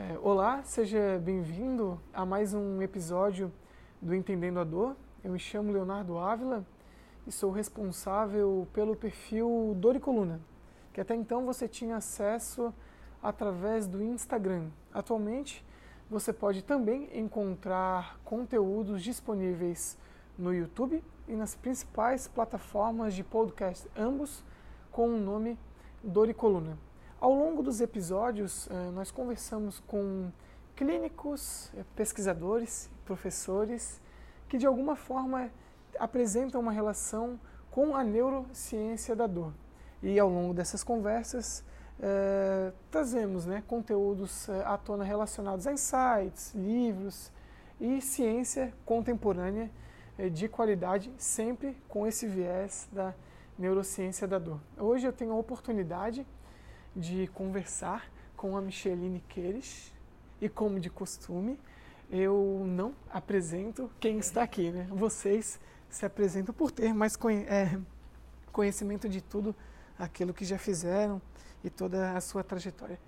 É, olá, seja bem-vindo a mais um episódio do Entendendo a Dor. Eu me chamo Leonardo Ávila e sou responsável pelo perfil Dor e Coluna, que até então você tinha acesso através do Instagram. Atualmente, você pode também encontrar conteúdos disponíveis no YouTube e nas principais plataformas de podcast, ambos com o nome Dor e Coluna. Ao longo dos episódios, eh, nós conversamos com clínicos, eh, pesquisadores, professores que de alguma forma apresentam uma relação com a neurociência da dor. E ao longo dessas conversas, eh, trazemos né, conteúdos à tona relacionados a insights, livros e ciência contemporânea de qualidade, sempre com esse viés da neurociência da dor. Hoje eu tenho a oportunidade de conversar com a Micheline Queires e, como de costume, eu não apresento quem está aqui, né? Vocês se apresentam por ter mais conhe é, conhecimento de tudo aquilo que já fizeram e toda a sua trajetória.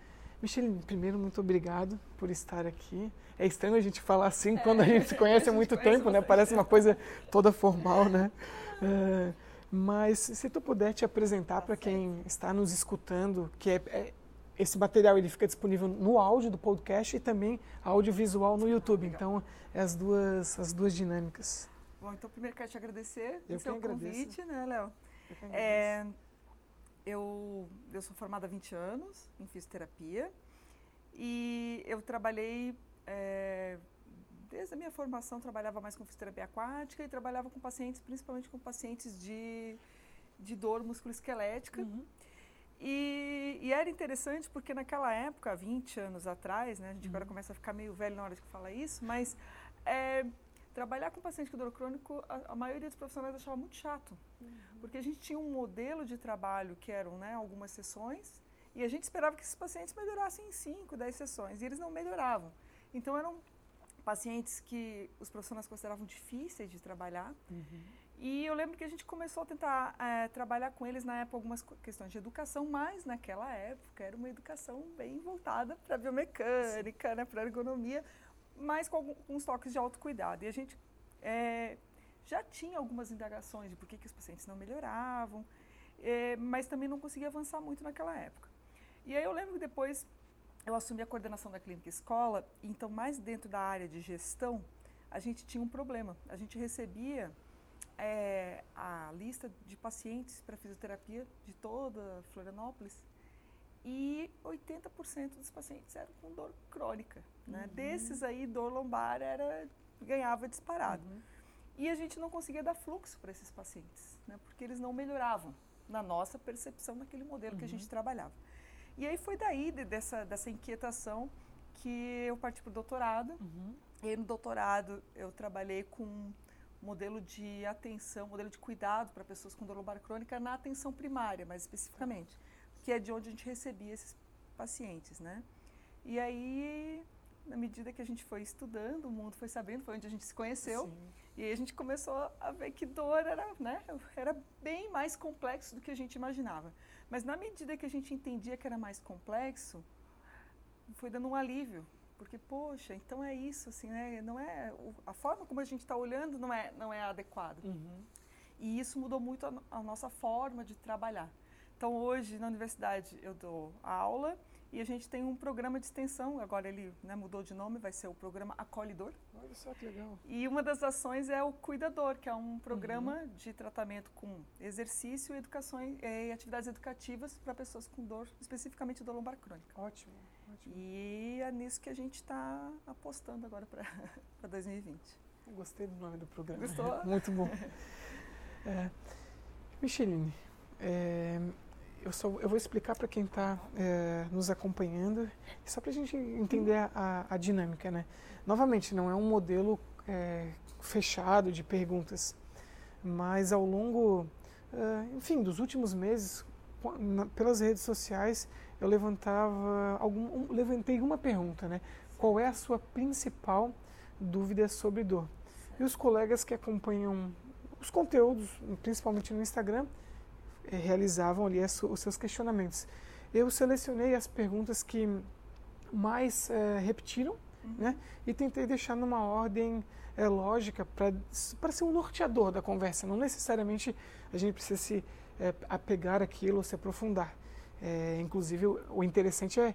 Micheline, primeiro, muito obrigado por estar aqui. É estranho a gente falar assim é, quando a gente se conhece há muito tempo, né? Parece uma coisa toda formal, né? É, mas se tu puder te apresentar para quem está nos escutando, que é, é, esse material ele fica disponível no áudio do podcast e também audiovisual no YouTube. Então, é as duas, as duas dinâmicas. Bom, então primeiro quero te agradecer pelo seu convite, né, Léo? Eu, é, eu, eu sou formada há 20 anos em fisioterapia e eu trabalhei é, desde a minha formação, trabalhava mais com fisioterapia aquática e trabalhava com pacientes, principalmente com pacientes de, de dor musculoesquelética. Uhum. E, e, era interessante porque naquela época, 20 anos atrás, né, a gente uhum. agora começa a ficar meio velho na hora de falar isso, mas é, trabalhar com paciente com dor crônico, a, a, maioria dos profissionais achava muito chato. Uhum. Porque a gente tinha um modelo de trabalho que eram né, algumas sessões e a gente esperava que esses pacientes melhorassem em 5, 10 sessões e eles não melhoravam. Então eram pacientes que os profissionais consideravam difíceis de trabalhar. Uhum. E eu lembro que a gente começou a tentar é, trabalhar com eles na época algumas questões de educação, mas naquela época era uma educação bem voltada para a biomecânica, né, para a ergonomia, mas com alguns toques de autocuidado. E a gente é, já tinha algumas indagações de por que, que os pacientes não melhoravam, é, mas também não conseguia avançar muito naquela época. E aí eu lembro que depois eu assumi a coordenação da clínica escola, então mais dentro da área de gestão, a gente tinha um problema. A gente recebia é, a lista de pacientes para fisioterapia de toda Florianópolis e 80% dos pacientes eram com dor crônica. Né? Uhum. Desses aí, dor lombar era, ganhava disparado. Uhum. E a gente não conseguia dar fluxo para esses pacientes, né? porque eles não melhoravam na nossa percepção naquele modelo uhum. que a gente uhum. trabalhava. E aí foi daí, de, dessa, dessa inquietação, que eu parti para o doutorado. Uhum. E aí no doutorado eu trabalhei com modelo de atenção, modelo de cuidado para pessoas com dor lombar crônica na atenção primária, mais especificamente, que é de onde a gente recebia esses pacientes, né? E aí, na medida que a gente foi estudando, o mundo foi sabendo, foi onde a gente se conheceu, Sim. e aí a gente começou a ver que dor era, né, era bem mais complexo do que a gente imaginava. Mas na medida que a gente entendia que era mais complexo, foi dando um alívio, porque poxa, então é isso, assim, né? Não é a forma como a gente está olhando não é não é adequada. Uhum. E isso mudou muito a, a, nossa forma de trabalhar. Então hoje na universidade eu dou aula e a gente tem um programa de extensão, agora ele né, mudou de nome, vai ser o programa Acolhedor. Olha só que legal. E uma das ações é o Cuidador, que é um programa uhum. de tratamento com exercício e, educação, eh, e atividades educativas para pessoas com dor, especificamente dor lombar crônica. Ótimo, ótimo. E é nisso que a gente está apostando agora para 2020. Eu gostei do nome do programa. Gostou? Muito bom. é, Micheline, é, eu, só, eu vou explicar para quem está é, nos acompanhando, só para a gente entender a, a, dinâmica, né? Novamente, não é um modelo é, fechado de perguntas, mas ao longo, é, enfim, dos últimos meses, na, pelas redes sociais, eu levantava algum, um, levantei uma pergunta, né? Qual é a sua principal dúvida sobre dor? E os colegas que acompanham os conteúdos, principalmente no Instagram, realizavam ali os seus questionamentos. Eu selecionei as perguntas que mas é, repetiram, uhum. né? E tentei deixar numa ordem é, lógica para ser um norteador da conversa. Não necessariamente a gente precisa se é, apegar aquilo, se aprofundar. Inclusive, o, o, interessante é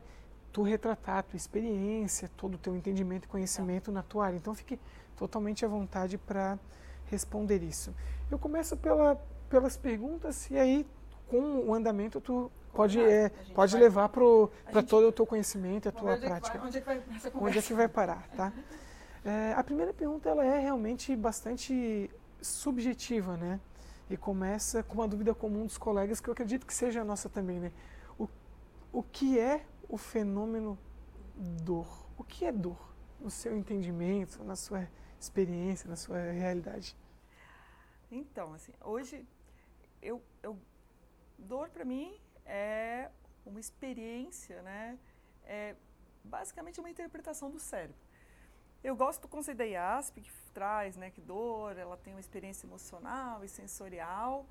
tu retratar a tua experiência, todo o teu entendimento e conhecimento na tua área. Então, fique totalmente à vontade para responder isso. Eu começo pela, pelas perguntas e aí, com o andamento, tu pode, é, pode vai, levar para todo o teu conhecimento, a tua onde prática. É vai, onde, é que vai, onde é que vai parar, tá? É, a primeira pergunta ela é realmente bastante subjetiva, né? E começa com uma dúvida comum dos colegas, que eu acredito que seja a nossa também, né? O, o que é o fenômeno dor? O que é dor? No seu entendimento, na sua experiência, na sua realidade? Então, assim, hoje, eu, eu dor para mim é uma experiência, né? É basicamente uma interpretação do cérebro. Eu gosto do conceito da IASP, que traz né, que dor, ela tem uma experiência emocional e sensorial.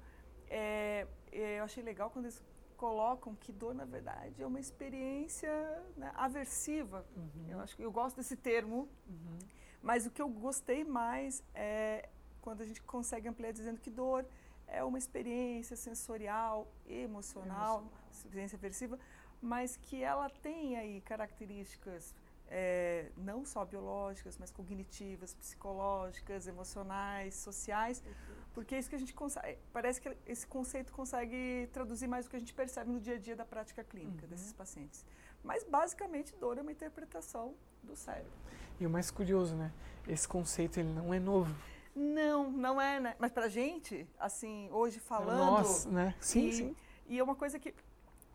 É, é, eu achei legal quando eles colocam que dor, na verdade, é uma experiência né, aversiva. Uhum. Eu acho que eu gosto desse termo, uhum. mas o que eu gostei mais é quando a gente consegue ampliar dizendo que dor é uma experiência sensorial, emocional, emocional. experiência aversiva, mas que ela tem aí características é, não só biológicas, mas cognitivas, psicológicas, emocionais, sociais, porque é isso que a gente consegue. Parece que esse conceito consegue traduzir mais o que a gente percebe no dia a dia da prática clínica uhum. desses pacientes. Mas basicamente dor é uma interpretação do cérebro. E o mais curioso, né? Esse conceito ele não é novo. Não, não é, né? Mas pra gente, assim, hoje falando. Nós, né? Sim, e, sim. E é uma coisa que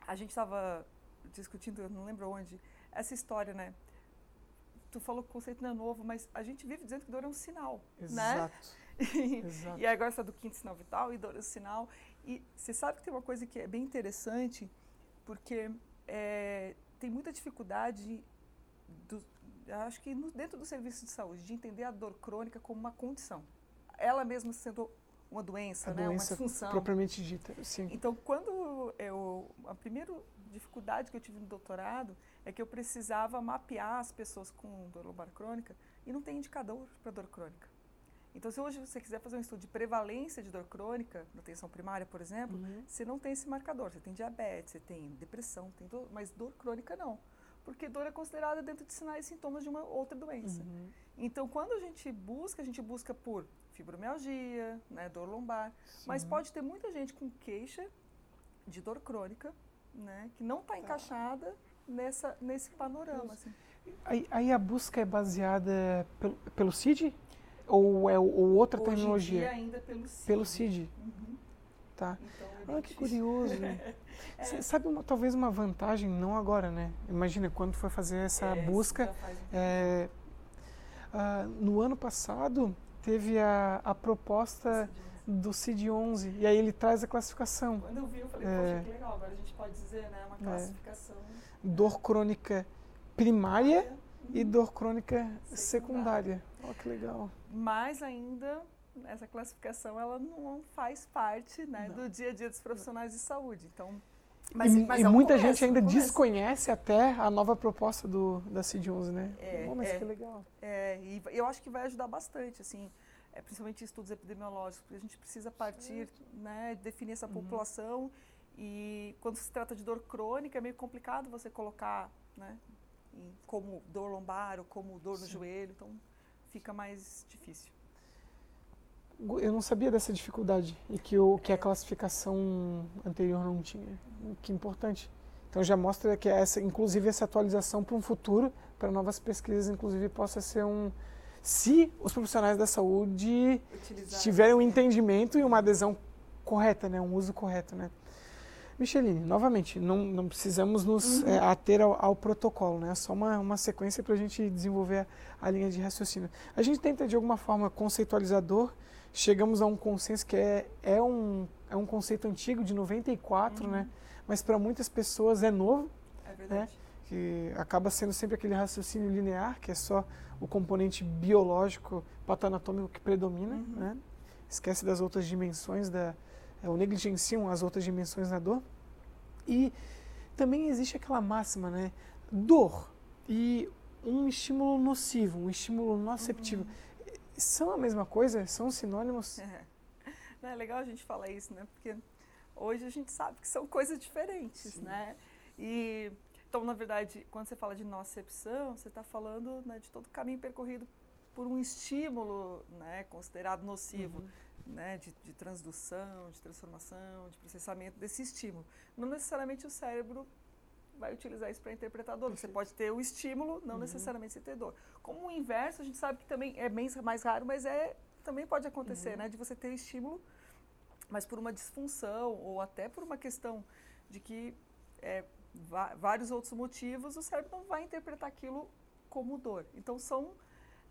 a gente estava discutindo, eu não lembro onde, essa história, né? tu falou que o conceito não é novo, mas a gente vive dizendo que dor é um sinal, Exato. né? Exato. e agora está do quinto sinal vital e dor é um sinal. E você sabe que tem uma coisa que é bem interessante, porque é, tem muita dificuldade, do, acho que no, dentro do serviço de saúde, de entender a dor crônica como uma condição. Ela mesma sendo uma doença, a né? doença uma disfunção. propriamente dita, sim. Então, quando eu... A primeira dificuldade que eu tive no doutorado é que eu precisava mapear as pessoas com dor lombar crônica e não tem indicador para dor crônica. Então, se hoje você quiser fazer um estudo de prevalência de dor crônica, na atenção primária, por exemplo, uhum. você não tem esse marcador. Você tem diabetes, você tem depressão, tem dor, mas dor crônica não. Porque dor é considerada dentro de sinais e sintomas de uma outra doença. Uhum. Então, quando a gente busca, a gente busca por fibromialgia, né, dor lombar, Sim. mas pode ter muita gente com queixa de dor crônica, né, que não está tá. encaixada nessa, nesse panorama. Assim. Aí, aí, a busca é baseada pelo, pelo CID? Ou é ou outra Hoje tecnologia? Dia ainda pelo CID. Pelo CID. Uhum. Tá. Então, é que curioso. é. Sabe, uma, talvez uma vantagem, não agora, né? Imagina, quando foi fazer essa é, busca. É, uh, no ano passado, teve a, a proposta do CID-11, e aí ele traz a classificação. Quando eu vi, eu falei, é, poxa, que legal, agora a gente pode dizer, né, uma é. classificação dor crônica primária e dor crônica secundária. Olha que legal. Mais ainda, essa classificação ela não faz parte né, do dia a dia dos profissionais de saúde. Então, mas, e, mas e muita começo, gente ainda desconhece até a nova proposta do, da CID-11, né? É, oh, mas é, que legal. É, e eu acho que vai ajudar bastante, assim, é, principalmente estudos epidemiológicos, porque a gente precisa partir, né, definir essa uhum. população e quando se trata de dor crônica, é meio complicado você colocar né, como dor lombar ou como dor no Sim. joelho, então fica mais difícil. Eu não sabia dessa dificuldade e que, o, que a classificação anterior não tinha. Que importante. Então já mostra que essa, inclusive essa atualização para um futuro, para novas pesquisas, inclusive possa ser um, se os profissionais da saúde Utilizar tiverem um entendimento e uma adesão correta, né, um uso correto, né. Micheline, novamente, não, não precisamos nos uhum. é, ater ao, ao, protocolo, né? É só uma, uma sequência para a gente desenvolver a, a, linha de raciocínio. A gente tenta, de alguma forma, conceitualizador, chegamos a um consenso que é, é, um, é um conceito antigo, de 94, uhum. né? Mas para muitas pessoas é novo, é verdade. Né? que acaba sendo sempre aquele raciocínio linear, que é só o componente biológico, patoanatômico que predomina, uhum. né? Esquece das outras dimensões da, é, ou negligenciam as outras dimensões da dor. E também existe aquela máxima, né? Dor. e um estímulo nocivo, um estímulo noceptivo. Uhum. São a mesma coisa? São sinônimos? É. é legal a gente falar isso, né? Porque hoje a gente sabe que são coisas diferentes, Sim. né? E então, na verdade, quando você fala de nocepção, você está falando né, de todo o caminho percorrido por um estímulo né, considerado nocivo, uhum. né, de, de, transdução, de transformação, de processamento desse estímulo. Não necessariamente o cérebro vai utilizar isso para interpretar dor. Você pode ter o estímulo, não uhum. necessariamente você ter dor. Como o inverso, a gente sabe que também é bem mais raro, mas é também pode acontecer, uhum. né, de você ter estímulo, mas por uma disfunção ou até por uma questão de que é, vários outros motivos, o cérebro não vai interpretar aquilo como dor. Então são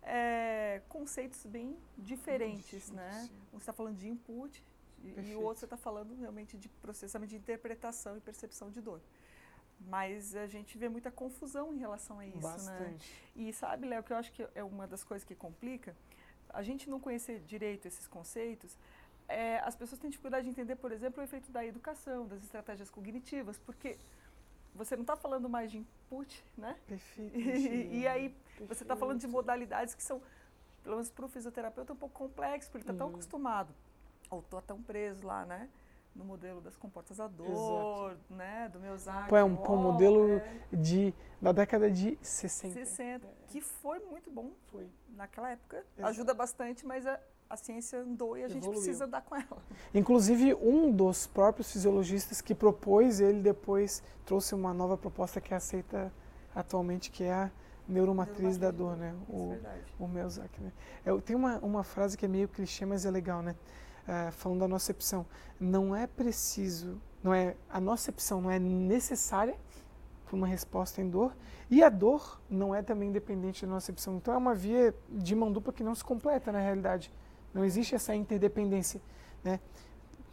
é, conceitos bem diferentes, né? Um está falando de input e, o outro você está falando realmente de processamento de interpretação e percepção de dor. Mas a gente vê muita confusão em relação a isso, né? Bastante. né? E sabe, Léo, que eu acho que é uma das coisas que complica, a gente não conhecer direito esses conceitos, é, as pessoas têm dificuldade de entender, por exemplo, o efeito da educação, das estratégias cognitivas, porque você não está falando mais de input, né? Perfeito. E, e aí perfeito. você está falando de modalidades que são, pelo menos para o fisioterapeuta, um pouco complexo, porque ele está tão uhum. acostumado, ou está tão preso lá, né? No modelo das comportas a dor, Exato. né? Do Pô, é um, modelo é. de, da década de 60. 60, é. que foi muito bom. Foi. Naquela época. Exato. Ajuda bastante, mas a, a ciência andou e a Evoluiu. gente precisa andar com ela. Inclusive, um dos próprios fisiologistas que propôs, ele depois trouxe uma nova proposta que é aceita atualmente, que é a neuromatriz, da dor, né? O, o Melzack, né? Eu, tem uma, uma frase que é meio clichê, mas é legal, né? Uh, falando da nocepção. Não é preciso, não é, a nocepção não é necessária para uma resposta em dor e a dor não é também independente da nocepção. Então é uma via de mão dupla que não se completa na realidade. Não existe essa interdependência. Né?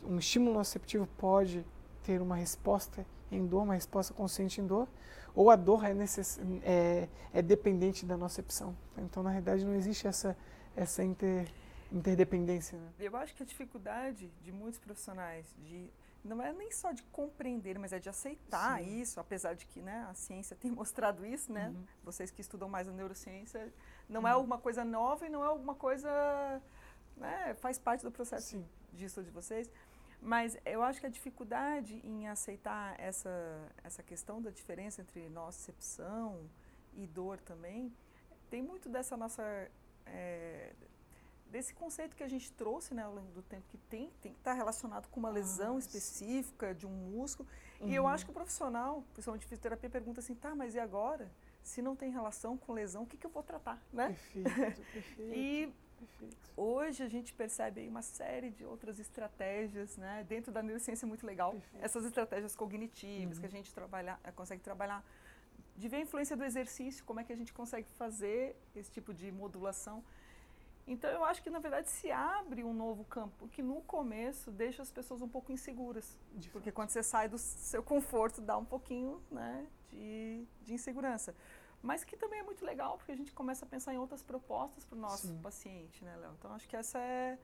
Um estímulo nociceptivo pode ter uma resposta em dor, uma resposta consciente em dor, ou a dor é, necess... é, é dependente da nocepção. Então, na realidade, não existe essa, essa inter... interdependência. Né? Eu acho que a dificuldade de muitos profissionais de não é nem só de compreender, mas é de aceitar Sim. isso, apesar de que né, a ciência tem mostrado isso, né? Uhum. Vocês que estudam mais a neurociência, não é uhum. é alguma coisa nova e não é alguma coisa né, faz parte do processo Sim. disso de vocês. Mas eu acho que a dificuldade em aceitar essa, essa questão da diferença entre nocepção e dor também, tem muito dessa nossa. É, desse conceito que a gente trouxe né, ao longo do tempo, que tem, tem que estar relacionado com uma lesão ah, específica de um músculo. Uhum. E eu uhum. acho que o profissional, principalmente de fisioterapia, pergunta assim: tá, mas e agora? Se não tem relação com lesão, o que, que eu vou tratar? Né? Perfeito, perfeito. e Perfeito. Hoje a gente percebe uma série de outras estratégias, né? Dentro da neurociência é muito legal. Perfeito. Essas estratégias cognitivas uhum. que a gente trabalha, eh, consegue trabalhar, de ver a influência do exercício, como é que a gente consegue fazer esse tipo de modulação. Então eu acho que na verdade se abre um novo campo que no começo deixa as pessoas um pouco inseguras, de porque fato. quando você sai do seu conforto dá um pouquinho, né, de, de insegurança mas que também é muito legal porque a gente começa a pensar em outras propostas para o nosso Sim. paciente, né, Léo? Então acho que essa é,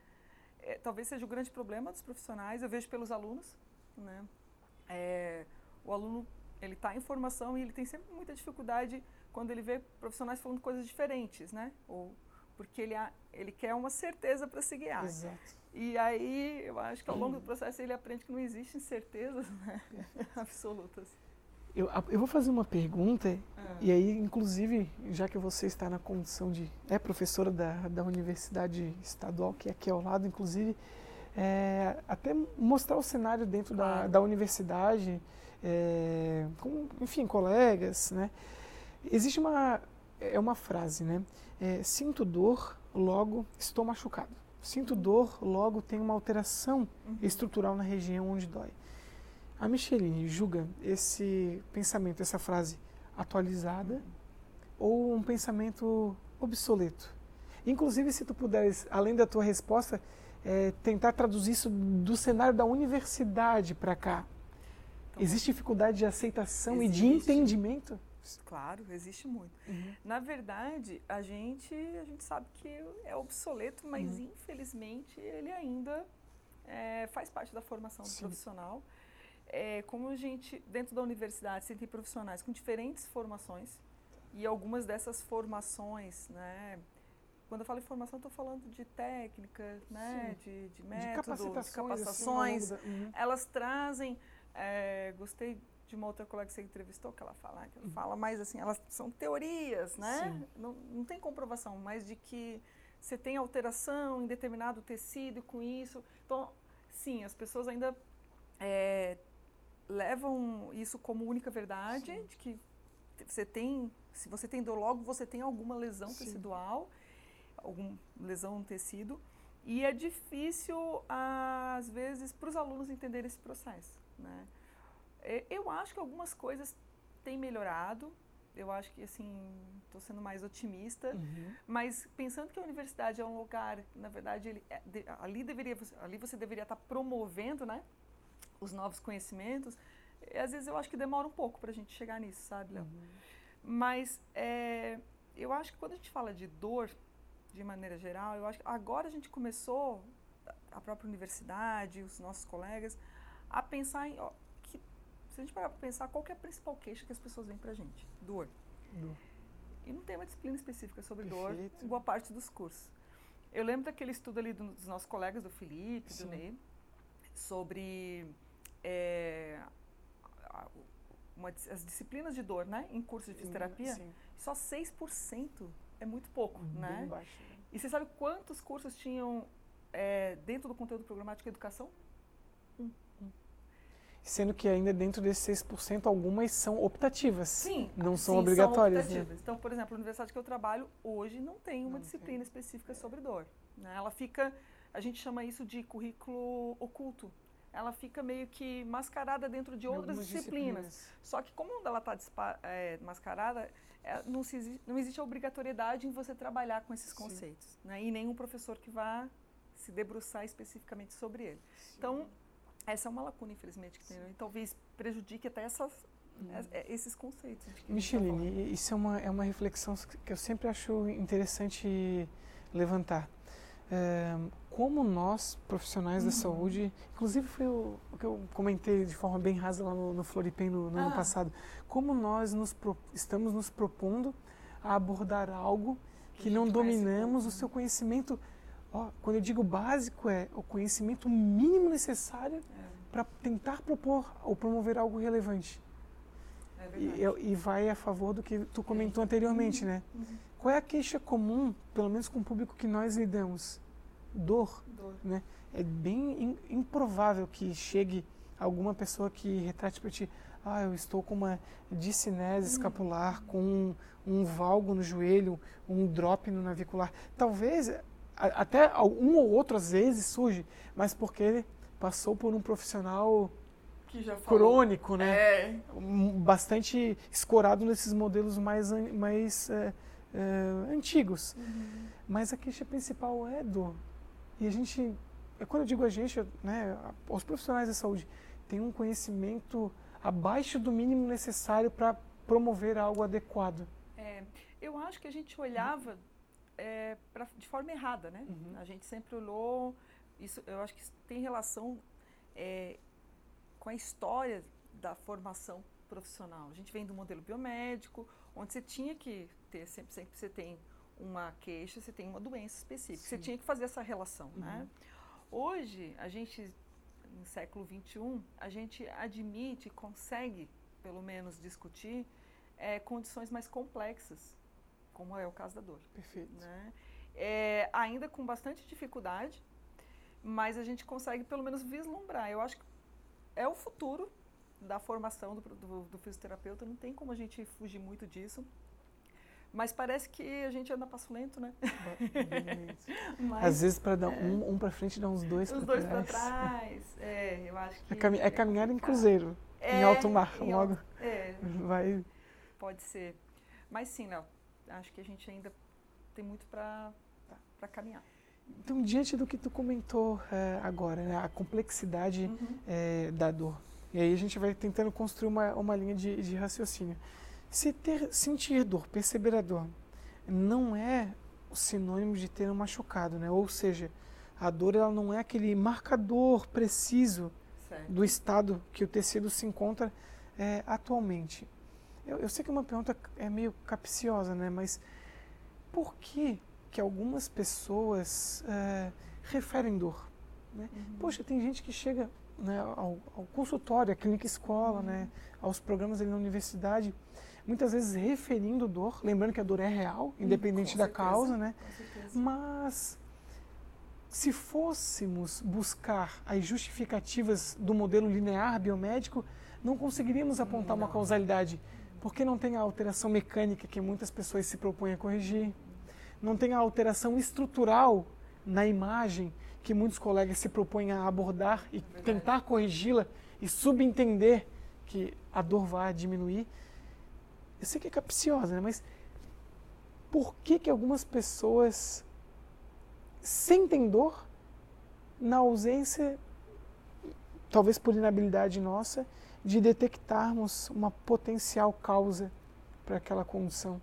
é, talvez seja o grande problema dos profissionais. Eu vejo pelos alunos, né? É, o aluno ele está em formação e ele tem sempre muita dificuldade quando ele vê profissionais falando coisas diferentes, né? Ou porque ele ele quer uma certeza para se guiar. Exato. E aí eu acho que ao longo do processo ele aprende que não existem certezas né? absolutas. Eu, eu vou fazer uma pergunta, é. e aí, inclusive, já que você está na condição de. é professora da, da Universidade Estadual, que é aqui ao lado, inclusive, é, até mostrar o cenário dentro da, da universidade, é, com, enfim, colegas, né? Existe uma. É uma frase, né? É, sinto dor, logo estou machucado. Sinto dor, logo tenho uma alteração uhum. estrutural na região onde dói. A Micheline julga esse pensamento, essa frase atualizada ou um pensamento obsoleto? Inclusive, se tu puderes, além da tua resposta, é, tentar traduzir isso do cenário da universidade para cá. Então, existe dificuldade de aceitação existe. e de entendimento? Claro, existe muito. Uhum. Na verdade, a gente, a gente sabe que é obsoleto, mas uhum. infelizmente ele ainda é, faz parte da formação do profissional é, como a gente, dentro da universidade, você tem profissionais com diferentes formações, E algumas dessas formações, né? Quando eu falo em formação, estou falando de técnica, né? De, de métodos, de capacitações. De capacitações assim, uhum. Elas trazem. É, gostei de uma outra colega que você entrevistou, que ela fala, que ela uhum. fala mais assim, elas são teorias, né? Não, não tem comprovação, mas de que você tem alteração em determinado tecido com isso. Então, sim, as pessoas ainda é, levam isso como única verdade, sim. de que você tem, se você tem dor logo, você tem alguma lesão sim. tecidual, alguma lesão no tecido, e é difícil, às vezes, para os alunos entenderem esse processo, né? É, eu acho que algumas coisas têm melhorado, eu acho que assim estou sendo mais otimista uhum. mas pensando que a universidade é um lugar na verdade ele, é, ali deveria ali você deveria estar tá promovendo né os novos conhecimentos e, às vezes eu acho que demora um pouco para a gente chegar nisso sabe Léo uhum. mas é, eu acho que quando a gente fala de dor de maneira geral eu acho que agora a gente começou a própria universidade os nossos colegas a pensar em ó, se a gente parar para pensar, qual é a principal queixa que as pessoas vêm para a gente? Dor. Dor. E não tem uma disciplina específica sobre Perfeito. dor em boa parte dos cursos. Eu lembro daquele estudo ali dos nossos colegas, do Felipe, Sim. do Ney, sobre é, uma, as disciplinas de dor, né? Em curso de fisioterapia, Sim. só 6% é muito pouco, Bem né? Baixo. E você sabe quantos cursos tinham é, dentro do conteúdo programático de educação? Sendo que ainda dentro desses 6% algumas são optativas. Sim. Não são sim, obrigatórias. São né? Então, por exemplo, a universidade que eu trabalho hoje não tem uma não disciplina tem. específica sobre dor. Né? Ela fica, a gente chama isso de currículo oculto. Ela fica meio que mascarada dentro de outras disciplinas. disciplinas. Só que como ela está é, mascarada, é, não, se, não existe a obrigatoriedade em você trabalhar com esses conceitos. Né? E nenhum professor que vá se debruçar especificamente sobre ele. Sim. Então, essa é uma lacuna, infelizmente, que tem. E talvez prejudique até essas, hum. esses conceitos. Tá Micheline, tá isso é uma, é uma reflexão que eu sempre acho interessante levantar. É, como nós, profissionais uhum. da saúde, inclusive foi o, o, que eu comentei de forma bem rasa lá no, no Floripem no, no ah. ano passado, como nós nos pro, estamos nos propondo a abordar algo que, que não dominamos, o seu né? conhecimento Ó, quando eu digo básico, é o conhecimento mínimo necessário é. para tentar propor ou promover algo relevante. É e, e, vai a favor do que tu comentou é. anteriormente, uhum. né? Uhum. Qual é a queixa comum, pelo menos com o público que nós lidamos? Dor, Dor. né? É bem improvável que chegue alguma pessoa que retrate para ti, ah, eu estou com uma discinese uhum. escapular, com um, um valgo no joelho, um drop no navicular. Talvez até um ou outro às vezes surge, mas porque passou por um profissional crônico, né? É. Bastante escorado nesses modelos mais, mais é, é, antigos. Uhum. Mas a queixa principal é dor. E a gente, é quando eu digo a gente, né, os profissionais da saúde têm um conhecimento abaixo do mínimo necessário para promover algo adequado. É, eu acho que a gente olhava é, pra, de forma errada, né? Uhum. A gente sempre olhou, isso, eu acho que isso tem relação é, com a história da formação profissional. A gente vem do modelo biomédico, onde você tinha que ter, sempre, sempre você tem uma queixa, você tem uma doença específica. Sim. Você tinha que fazer essa relação, uhum. né? Hoje, a gente, no século XXI, a gente admite, consegue, pelo menos, discutir é, condições mais complexas como é o caso da dor. Perfeito. Né? É, ainda com bastante dificuldade, mas a gente consegue pelo menos vislumbrar. Eu acho que é o futuro da formação do, do, do fisioterapeuta, não tem como a gente fugir muito disso. Mas parece que a gente anda passo lento, né? Mas, Às vezes para dar é, um, um para frente dá uns dois para trás. Os dois para trás. É, eu acho que é, cami é caminhar em cruzeiro, é, em alto mar, em logo. Alto, é, vai. Pode ser. Mas sim, Léo, acho que a gente ainda tem muito para caminhar. Então, diante do que tu comentou é, agora, né, a complexidade uhum. é, da dor, e aí a gente vai tentando construir uma, uma linha de, de raciocínio. Se ter, sentir dor, perceber a dor, não é sinônimo de ter um machucado, né? Ou seja, a dor ela não é aquele marcador preciso certo. do estado que o tecido se encontra é, atualmente. Eu, eu, sei que é uma pergunta é meio capciosa, né? Mas por que que algumas pessoas é, referem dor? Né? Uhum. Poxa, tem gente que chega né, ao, ao, consultório, à clínica escola, uhum. né, aos programas ali na universidade, muitas vezes referindo dor, lembrando que a dor é real, independente da causa, né? Mas se fôssemos buscar as justificativas do modelo linear biomédico, não conseguiríamos apontar não. uma causalidade, porque não tem a alteração mecânica que muitas pessoas se propõem a corrigir, não tem a alteração estrutural na imagem que muitos colegas se propõem a abordar e tentar corrigi-la e subentender que a dor vai diminuir. Eu sei que é capciosa, né? mas por que, que algumas pessoas sentem dor na ausência, talvez por inabilidade nossa, de detectarmos uma potencial causa para aquela condição?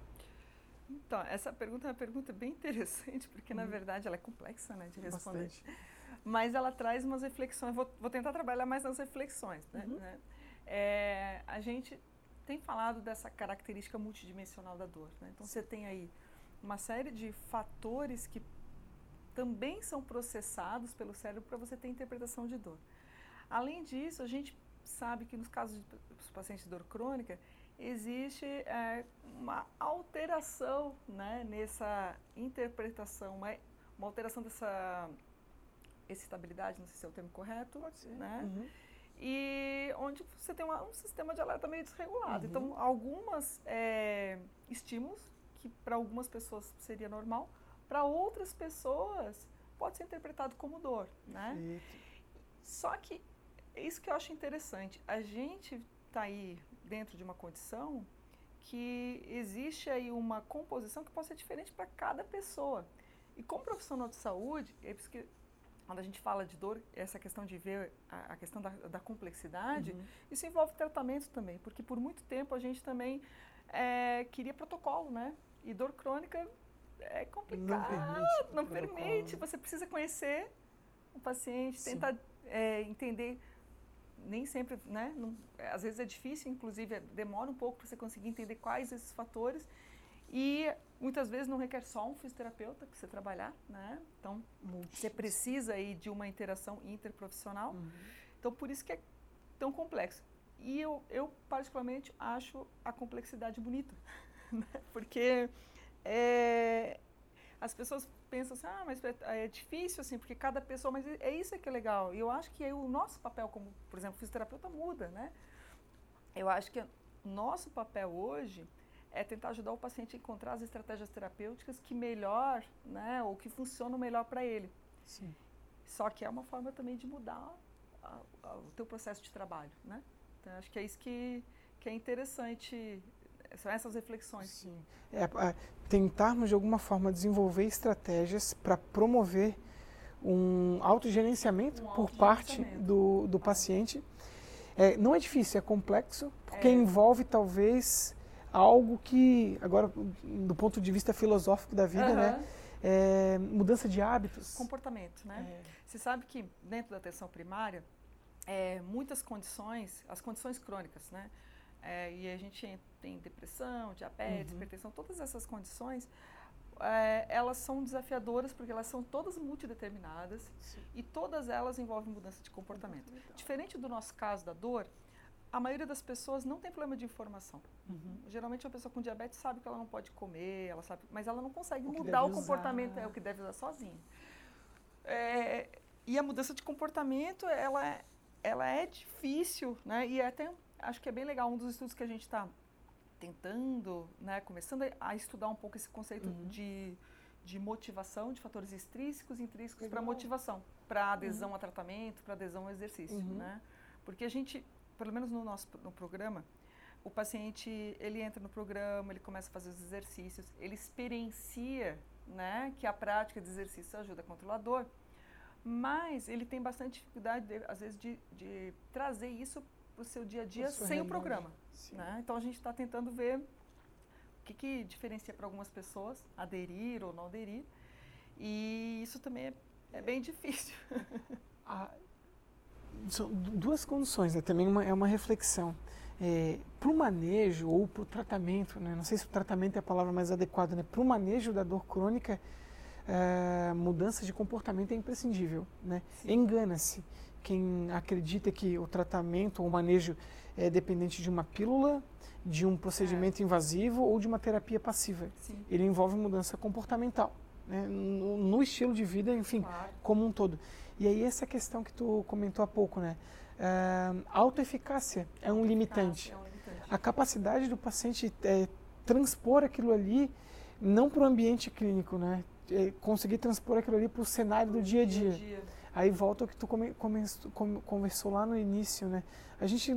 Então, essa pergunta é uma pergunta bem interessante, porque na uhum. verdade ela é complexa né, de responder. Bastante. Mas ela traz umas reflexões, vou, vou, tentar trabalhar mais nas reflexões. Né? Uhum. né? É, a gente tem falado dessa característica multidimensional da dor. Né? Então você tem aí uma série de fatores que também são processados pelo cérebro para você ter interpretação de dor. Além disso, a gente sabe que nos casos dos pacientes de dor crônica, existe é, uma alteração né, nessa interpretação, uma, uma, alteração dessa excitabilidade, não sei se é o termo correto. Pode ser. Né? Uhum. E onde você tem uma, um sistema de alerta meio desregulado. Uhum. Então, alguns é, estímulos, que para algumas pessoas seria normal, para outras pessoas pode ser interpretado como dor. Né? Só que é isso que eu acho interessante. A gente está aí dentro de uma condição que existe aí uma composição que pode ser diferente para cada pessoa. E como profissional de saúde, é por isso que quando a gente fala de dor, essa questão de ver a, a questão da, da complexidade, uhum. isso envolve tratamento também, porque por muito tempo a gente também é, queria protocolo, né? E dor crônica é complicado, não permite, não permite. Você precisa conhecer o paciente, Sim. tentar é, entender nem sempre, né? Não, às vezes é difícil, inclusive demora um pouco para você conseguir entender quais esses fatores. E muitas vezes não requer só um fisioterapeuta para você trabalhar, né? Então, você precisa aí de uma interação interprofissional. Uhum. Então, por isso que é tão complexo. E eu, eu particularmente, acho a complexidade bonita, né? porque é, as pessoas pensam assim, ah, mas é, é difícil assim, porque cada pessoa, mas é isso que é legal. E eu acho que o nosso papel como, por exemplo, fisioterapeuta muda, né? Eu acho que o nosso papel hoje é tentar ajudar o paciente a encontrar as estratégias terapêuticas que melhor, né, ou que funcionam melhor para ele. Sim. Só que é uma forma também de mudar a, a, o teu processo de trabalho, né? Então, acho que é isso que, que é interessante são essas reflexões. Sim. É, é, tentarmos, de alguma forma, desenvolver estratégias para promover um autogerenciamento um por parte do, do paciente. É, não é difícil, é complexo, porque é. envolve talvez algo que, agora, do ponto de vista filosófico da vida, uhum. né? É, mudança de hábitos. Comportamento, né? É. Você sabe que dentro da atenção primária, é, muitas condições, as condições crônicas, né? É, e a gente tem depressão, diabetes, uhum. hipertensão, todas essas condições, é, elas são desafiadoras porque elas são todas multideterminadas Sim. e todas elas envolvem mudança de comportamento. Diferente do nosso caso da dor, a maioria das pessoas não tem problema de informação. Uhum. Geralmente uma pessoa com diabetes sabe que ela não pode comer, ela sabe, mas ela não consegue o mudar o comportamento, usar. é o que deve usar sozinha. É, e a mudança de comportamento, ela é, ela é difícil, né? E é até acho que é bem legal um dos estudos que a gente está tentando, né, começando a estudar um pouco esse conceito uhum. de, de motivação, de fatores extrínsecos e intrínsecos para motivação, para adesão uhum. a tratamento, para adesão ao exercício, uhum. né? Porque a gente, pelo menos no nosso no programa, o paciente ele entra no programa, ele começa a fazer os exercícios, ele experiencia, né, que a prática de exercício ajuda a controlar a dor, mas ele tem bastante dificuldade, de, às vezes, de, de trazer isso para o seu dia a dia sem o programa. Né? Então a gente está tentando ver o que, que diferencia para algumas pessoas aderir ou não aderir. E isso também é, é bem difícil. Ah, são duas condições, né? também uma, é uma reflexão. é, para o manejo ou para o tratamento, né? não sei se o tratamento é a palavra mais adequada, né? para o manejo da dor crônica, é, mudança de comportamento é imprescindível. Né? Engana-se quem acredita que o tratamento ou o manejo é dependente de uma pílula, de um procedimento é. invasivo ou de uma terapia passiva. Sim. Ele envolve mudança comportamental, né? no, no, estilo de vida, enfim, claro. como um todo. E aí essa questão que tu comentou há pouco, né? Uh, autoeficácia é um limitante. É um limitante. A capacidade do paciente é, transpor aquilo ali, não para o ambiente clínico, né? É, conseguir transpor aquilo ali para o cenário do dia a dia. dia, dia. Aí volta ao que tu come, come, come, conversou lá no início, né? A gente,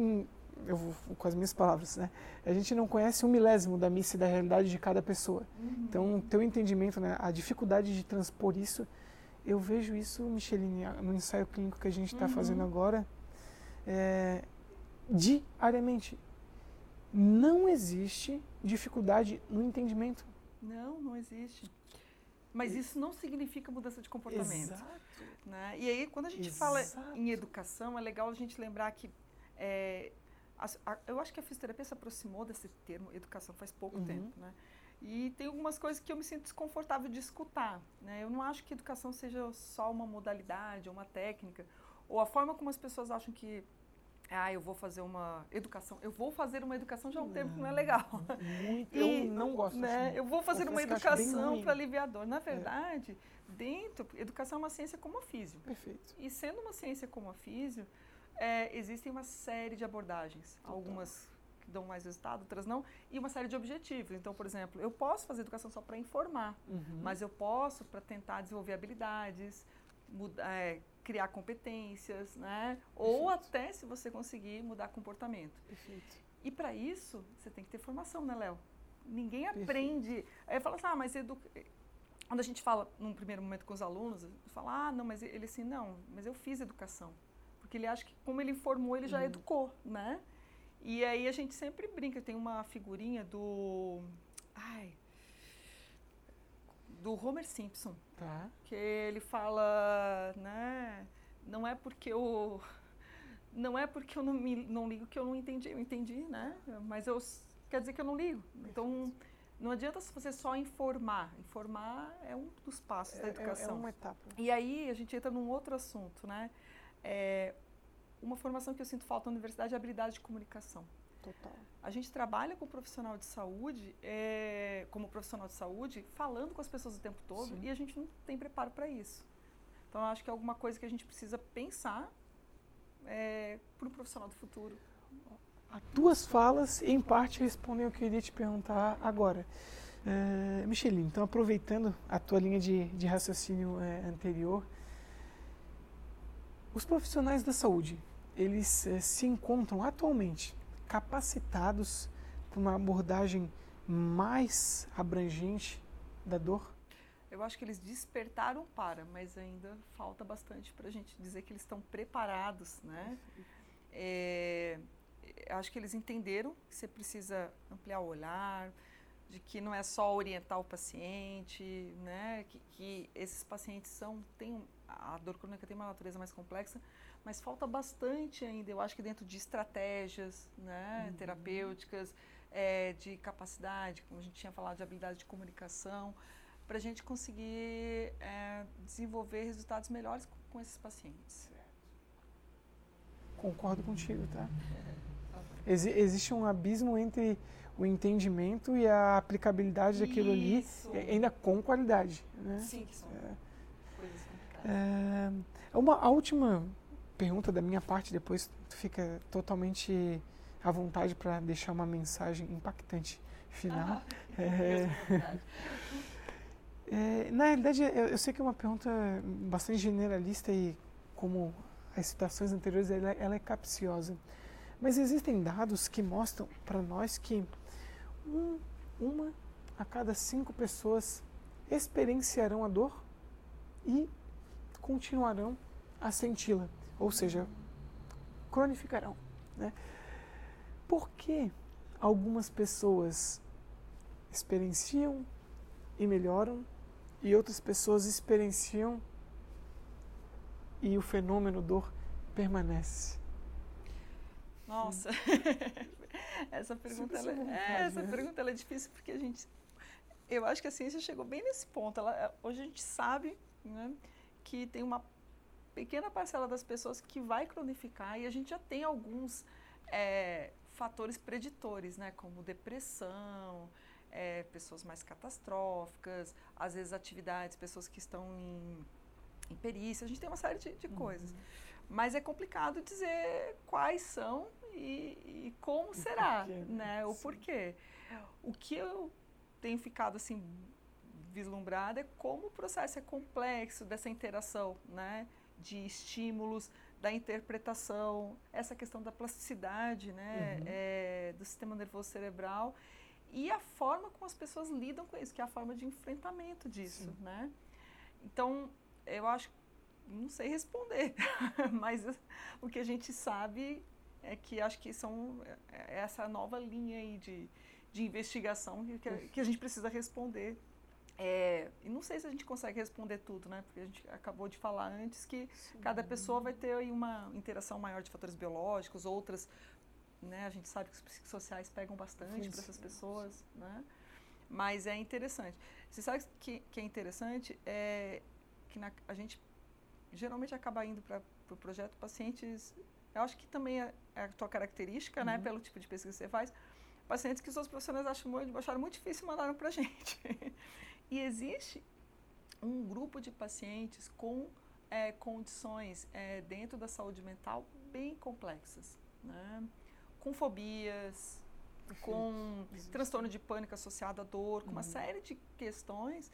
eu vou com as minhas palavras, né? A gente não conhece um milésimo da missa e da realidade de cada pessoa. Uhum. Então, teu entendimento, né? A dificuldade de transpor isso, eu vejo isso, Micheline, no ensaio clínico que a gente está uhum. fazendo agora, é, diariamente. Não existe dificuldade no entendimento. Não, não existe. Mas isso não significa mudança de comportamento. Exato. Né? E aí, quando a gente Exato. fala em educação, é legal a gente lembrar que. É, a, a, eu acho que a fisioterapia se aproximou desse termo educação faz pouco uhum. tempo. Né? E tem algumas coisas que eu me sinto desconfortável de escutar. Né? Eu não acho que educação seja só uma modalidade, uma técnica, ou a forma como as pessoas acham que ah, eu vou fazer uma educação. Eu vou fazer uma educação já há um tempo que não é legal. Muito, e, eu não gosto né, assim. Eu vou fazer uma educação para aliviar dor. Na é. verdade, é. dentro, educação é uma ciência como a físio. Perfeito. E sendo uma ciência como a físio, é, existem uma série de abordagens. Total. Algumas que dão mais resultado, outras não. E uma série de objetivos. Então, por exemplo, eu posso fazer educação só para informar, uhum. mas eu posso para tentar desenvolver habilidades, mudar, é, criar competências, né? Perfeito. Ou até se você conseguir mudar comportamento. Perfeito. E para isso, você tem que ter formação, né, Léo? Ninguém Perfeito. aprende. Aí fala assim, ah, mas edu... quando a gente fala num primeiro momento com os alunos, fala, ah, não, mas ele assim, não, mas eu fiz educação. Porque ele acha que como ele formou, ele já uhum. educou, né? E aí a gente sempre brinca, tem uma figurinha do. Ai, do Homer Simpson. Tá. Que ele fala, né? Não é porque eu não é porque eu não, me, não ligo que eu não entendi, eu entendi, né? Mas eu quer dizer que eu não ligo. Então não adianta você só informar. Informar é um dos passos é, da educação. É, é, uma etapa. E aí a gente entra num outro assunto, né? É, uma formação que eu sinto falta na universidade é a habilidade de comunicação. Total. A gente trabalha com o profissional de saúde, é, como profissional de saúde, falando com as pessoas o tempo todo Sim. e a gente não tem preparo para isso. Então, eu acho que é alguma coisa que a gente precisa pensar é, para o profissional do futuro. As tuas falas, em parte, respondem o que eu queria te perguntar agora. Micheline, então, aproveitando a tua linha de, de raciocínio é, anterior, os profissionais da saúde, eles é, se encontram atualmente capacitados para uma abordagem mais abrangente da dor? Eu acho que eles despertaram para, mas ainda falta bastante para a gente dizer que eles estão preparados, né? É, acho que eles entenderam que você precisa ampliar o olhar, de que não é só orientar o paciente, né? Que, que esses pacientes são têm a dor crônica tem uma natureza mais complexa, mas falta bastante ainda, eu acho que dentro de estratégias né, uhum. terapêuticas, é, de capacidade, como a gente tinha falado, de habilidade de comunicação, para a gente conseguir é, desenvolver resultados melhores com, com esses pacientes. Concordo contigo, tá? Ex existe um abismo entre o entendimento e a aplicabilidade Isso. daquilo ali, ainda com qualidade. Né? Sim, que são é. coisas complicadas. É, uma, a última pergunta da minha parte, depois tu fica totalmente à vontade para deixar uma mensagem impactante final. Ah, é, é, na realidade, eu, eu, sei que é uma pergunta bastante generalista e, como as citações anteriores, ela, ela é capciosa. Mas existem dados que mostram para nós que um, uma a cada cinco pessoas experienciarão a dor e continuarão a senti-la ou seja, cronificarão. Né? Por que algumas pessoas experienciam e melhoram e outras pessoas experienciam e o fenômeno dor permanece? Nossa, essa pergunta, ela, é, essa né? pergunta ela é difícil porque a gente, eu acho que a ciência chegou bem nesse ponto. Ela, hoje a gente sabe né, que tem uma pequena parcela das pessoas que vai cronificar e a gente já tem alguns é, fatores preditores, né, como depressão, é, pessoas mais catastróficas, às vezes atividades, pessoas que estão em, em perícia, a gente tem uma série de, de uhum. coisas. Mas é complicado dizer quais são e, e como o será, porquê, né? O porquê. O que eu tenho ficado assim vislumbrada é como o processo é complexo dessa interação, né? De estímulos, da interpretação, essa questão da plasticidade, né? Uhum. É, do sistema nervoso cerebral e a forma como as pessoas lidam com isso, que é a forma de enfrentamento disso, Sim. né? Então, eu acho, não sei responder, mas o que a gente sabe é que acho que são é, é essa nova linha aí de, de investigação que, que a gente precisa responder. É, e não sei se a gente consegue responder tudo, né? Porque a gente acabou de falar antes que Sim. cada pessoa vai ter aí uma interação maior de fatores biológicos, outras né? A gente sabe que os psicossociais pegam bastante para essas pessoas, né? Mas é interessante. Você sabe que, que é interessante é que na, a gente geralmente acaba indo para o pro projeto pacientes. Eu acho que também é, é a tua característica, né? uhum. né? Pelo tipo de pesquisa que você faz. Pacientes que os outros profissionais acham muito, acharam muito difícil mandaram para a gente. E existe um grupo de pacientes com é, condições é, dentro da saúde mental bem complexas. Né? com fobias, com transtorno de pânico associado à dor, com uma uhum. série de questões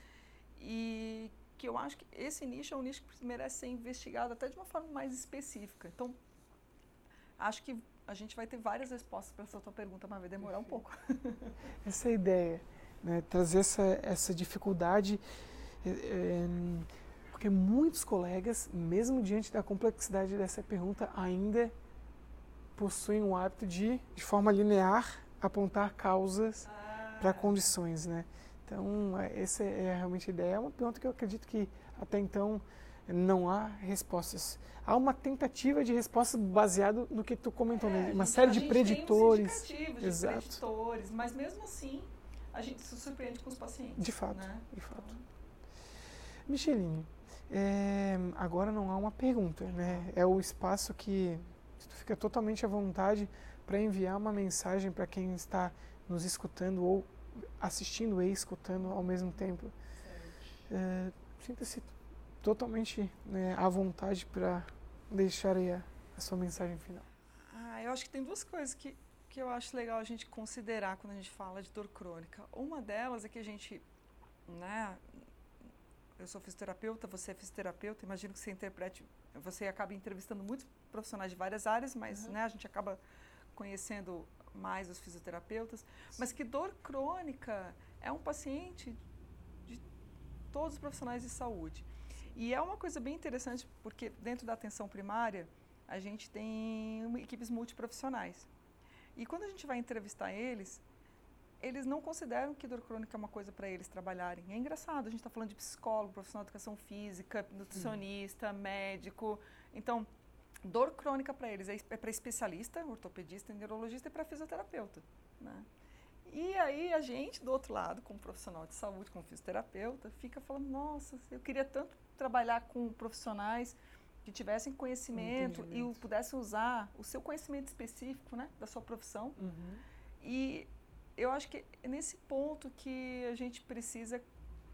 e que eu acho que esse nicho é um nicho que merece ser investigado até de uma forma mais específica. Então, acho que a gente vai ter várias respostas para essa tua pergunta, mas vai demorar um pouco. Essa é ideia, né, trazer essa, essa dificuldade, é, é, porque muitos colegas, mesmo diante da complexidade dessa pergunta, ainda possuem o hábito de, de forma linear, apontar causas ah. para condições, né? Então, é, essa é realmente a ideia. É uma pergunta que eu acredito que até então não há respostas. Há uma tentativa de resposta baseado no que tu comentou, é, né? Uma série de preditores. Tem Exato. de preditores, mas mesmo assim a gente se surpreende com os pacientes. De fato, né? de fato. Então... Micheline, é, agora não há uma pergunta, né? É o espaço que tu fica totalmente à vontade para enviar uma mensagem para quem está nos escutando ou assistindo e escutando ao mesmo tempo. É, Sinta-se totalmente né, à vontade para deixar aí a, a, sua mensagem final. Ah, eu acho que tem duas coisas que, que eu acho legal a gente considerar quando a gente fala de dor crônica. Uma delas é que a gente, né, eu sou fisioterapeuta, você é fisioterapeuta, imagino que você interprete, você acaba entrevistando muitos profissionais de várias áreas, mas uhum. né, a gente acaba conhecendo mais os fisioterapeutas, mas que dor crônica é um paciente de todos os profissionais de saúde. E é uma coisa bem interessante, porque dentro da atenção primária, a gente tem equipes multiprofissionais. E quando a gente vai entrevistar eles, eles não consideram que dor crônica é uma coisa para eles trabalharem. É engraçado, a gente está falando de psicólogo, profissional de educação física, nutricionista, uhum. médico. Então, dor crônica para eles é, é para especialista, ortopedista, neurologista e para fisioterapeuta. Né? E aí a gente, do outro lado, como profissional de saúde, como fisioterapeuta, fica falando, nossa, eu queria tanto trabalhar com profissionais que tivessem conhecimento e pudessem usar o seu conhecimento específico né, da sua profissão. Uhum. E eu acho que é nesse ponto que a gente precisa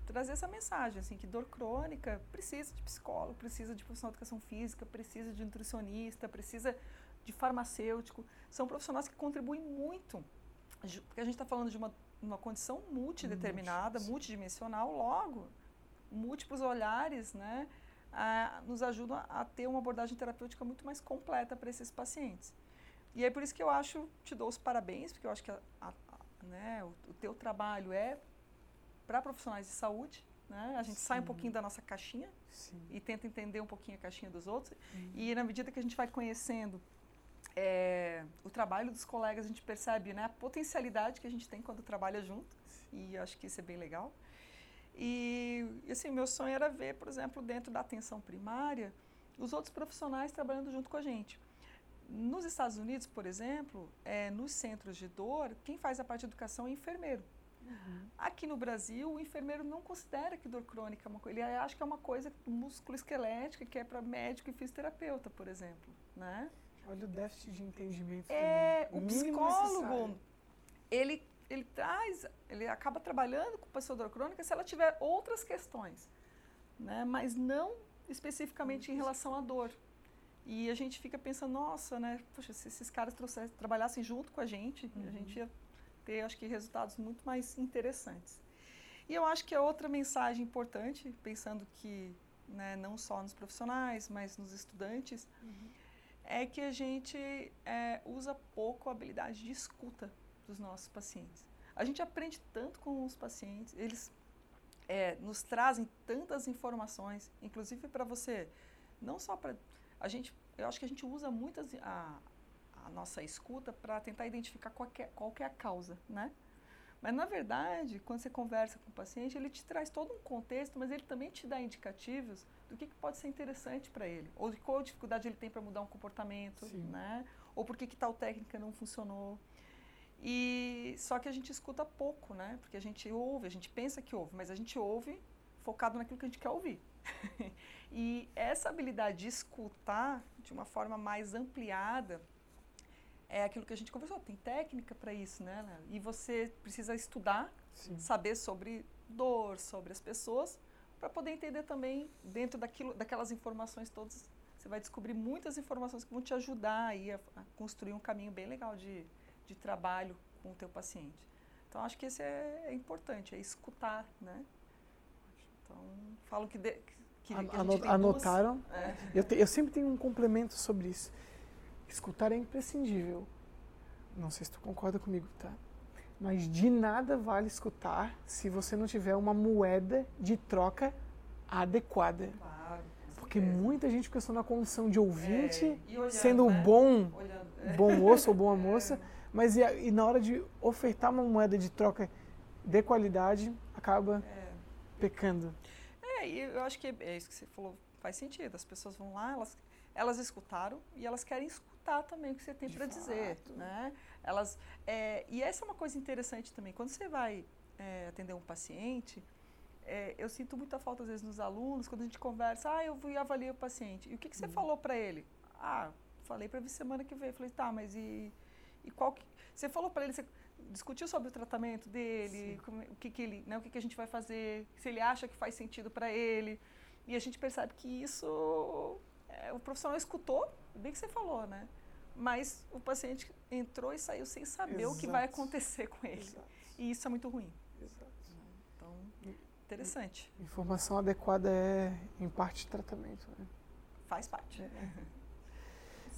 trazer essa mensagem, assim, que dor crônica precisa de psicólogo, precisa de profissional de educação física, precisa de nutricionista, precisa de farmacêutico. São profissionais que contribuem muito, porque a gente está falando de uma, uma condição multideterminada, Multi, multidimensional, logo, múltiplos olhares, né, a, nos ajudam a, ter uma abordagem terapêutica muito mais completa para esses pacientes. E é por isso que eu acho, te dou os parabéns, porque eu acho que a, a, né, o, o teu trabalho é para profissionais de saúde, né? A gente Sim. sai um pouquinho da nossa caixinha Sim. e tenta entender um pouquinho a caixinha dos outros. Uhum. E na medida que a gente vai conhecendo é, o trabalho dos colegas, a gente percebe né, a potencialidade que a gente tem quando trabalha junto. E acho que isso é bem legal. E, assim, meu sonho era ver, por exemplo, dentro da atenção primária, os outros profissionais trabalhando junto com a gente. nos Estados Unidos, por exemplo, é, nos centros de dor, quem faz a parte de educação é enfermeiro. Uhum. Aqui no Brasil, o enfermeiro não considera que dor crônica é uma coisa, ele acha que é uma coisa músculo esquelética, que é para médico e fisioterapeuta, por exemplo, né? Olha o déficit de entendimento. É, o psicólogo, ele, ele traz, ele acaba trabalhando com pessoa dor crônica se ela tiver outras questões, né? Mas não especificamente em relação à dor. E a gente fica pensando, nossa, né? Poxa, se esses caras trabalhassem junto com a gente, uhum. a gente ia ter, acho que, resultados muito mais interessantes. E eu acho que a outra mensagem importante, pensando que né, não só nos profissionais, mas nos estudantes, uhum. é que a gente é, usa pouco a habilidade de escuta dos nossos pacientes. A gente aprende tanto com os pacientes, eles é, nos trazem tantas informações, inclusive para você, não só para a gente, eu acho que a gente usa muitas a, a nossa escuta para tentar identificar qualquer, qual é a causa, né? Mas, na verdade, quando você conversa com o paciente, ele te traz todo um contexto, mas ele também te dá indicativos do que, que pode ser interessante para ele, ou de qual dificuldade ele tem para mudar um comportamento, Sim. né? Ou por que, que tal técnica não funcionou. E só que a gente escuta pouco, né? Porque a gente ouve, a gente pensa que ouve, mas a gente ouve focado naquilo que a gente quer ouvir. e essa habilidade de escutar de uma forma mais ampliada é aquilo que a gente conversou. Tem técnica para isso, né? E você precisa estudar, Sim. saber sobre dor, sobre as pessoas, para poder entender também dentro daquilo, daquelas informações todas. Você vai descobrir muitas informações que vão te ajudar aí a, a construir um caminho bem legal de, de trabalho com o teu paciente. Então acho que esse é, é importante, é escutar, né? Então falam que, de, que, que anotaram. Duas, é. eu, te, eu sempre tenho um complemento sobre isso escutar é imprescindível. Não sei se tu concorda comigo, tá? Mas de nada vale escutar se você não tiver uma moeda de troca adequada. Claro, Porque muita gente só na condição de ouvinte, é, olhando, sendo né? bom, olhando, é. bom moço ou boa moça, é. Mas e, e, na hora de ofertar uma moeda de troca de qualidade, acaba é. pecando. É, e eu acho que é isso que você falou, faz sentido. As pessoas vão lá, elas, elas escutaram e elas querem escutar também o que você tem para dizer, né? Elas, é, e essa é uma coisa interessante também. Quando você vai é, atender um paciente, é, eu sinto muita falta às vezes nos alunos quando a gente conversa. Ah, eu fui avaliar o paciente. E o que, que você uhum. falou para ele? Ah, falei para ele semana que vem. falei, tá, mas e, e qual que você falou para ele? Você discutiu sobre o tratamento dele, como, o que, que ele, né, o que, que a gente vai fazer? Se ele acha que faz sentido para ele? E a gente percebe que isso é, o profissional escutou bem que você falou, né? Mas o paciente entrou e saiu sem saber Exato. o que vai acontecer com ele. Exato. E isso é muito ruim. Exato. Então, interessante. Informação adequada é, em parte, tratamento. Né? Faz parte. É.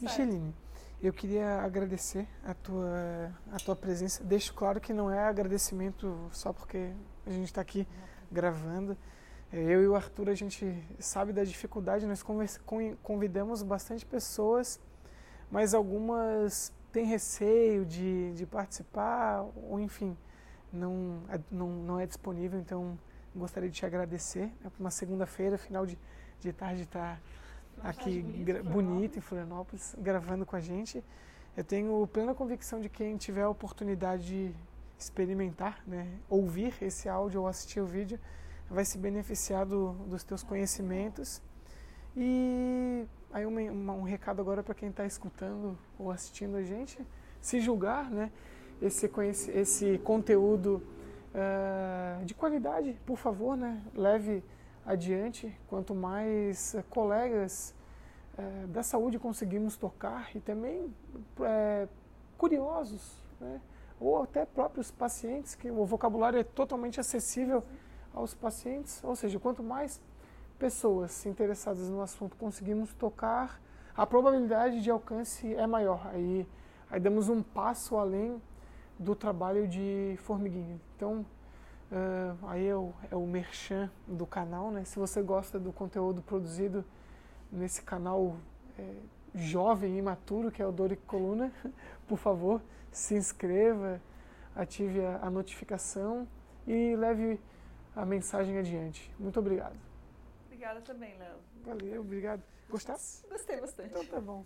Micheline, eu queria agradecer a tua, a tua presença. Deixo claro que não é agradecimento só porque a gente está aqui gravando. É, eu e o Arthur, a gente sabe da dificuldade, nós convidamos bastante pessoas, mas algumas têm receio de, de participar, ou enfim, não, é, não, não é disponível, então gostaria de te agradecer. É uma segunda-feira, final de, de tarde, estar tá aqui bonito, bonito em Florianópolis, gravando com a gente. Eu tenho plena convicção de quem tiver a oportunidade de experimentar, né, ouvir esse áudio ou assistir o vídeo, vai se beneficiar do, dos teus conhecimentos. E aí um, um recado agora para quem está escutando ou assistindo a gente, se julgar, né? Esse, esse conteúdo uh, de qualidade, por favor, né? Leve adiante. Quanto mais uh, colegas uh, da saúde conseguimos tocar e também curiosos, né? ou até próprios pacientes, que o vocabulário é totalmente acessível aos pacientes, ou seja, quanto mais pessoas interessadas no assunto conseguimos tocar, a probabilidade de alcance é maior. Aí, aí damos um passo além do trabalho de formiguinha. Então, uh, aí é o, é o merchan do canal, né? Se você gosta do conteúdo produzido nesse canal é, jovem e imaturo, que é o Doric Coluna, por favor, se inscreva, ative a, a notificação e leve a mensagem adiante. Muito obrigado. Obrigada também, Léo. Valeu, obrigado. Gostasse? Gostei bastante. Então tá bom.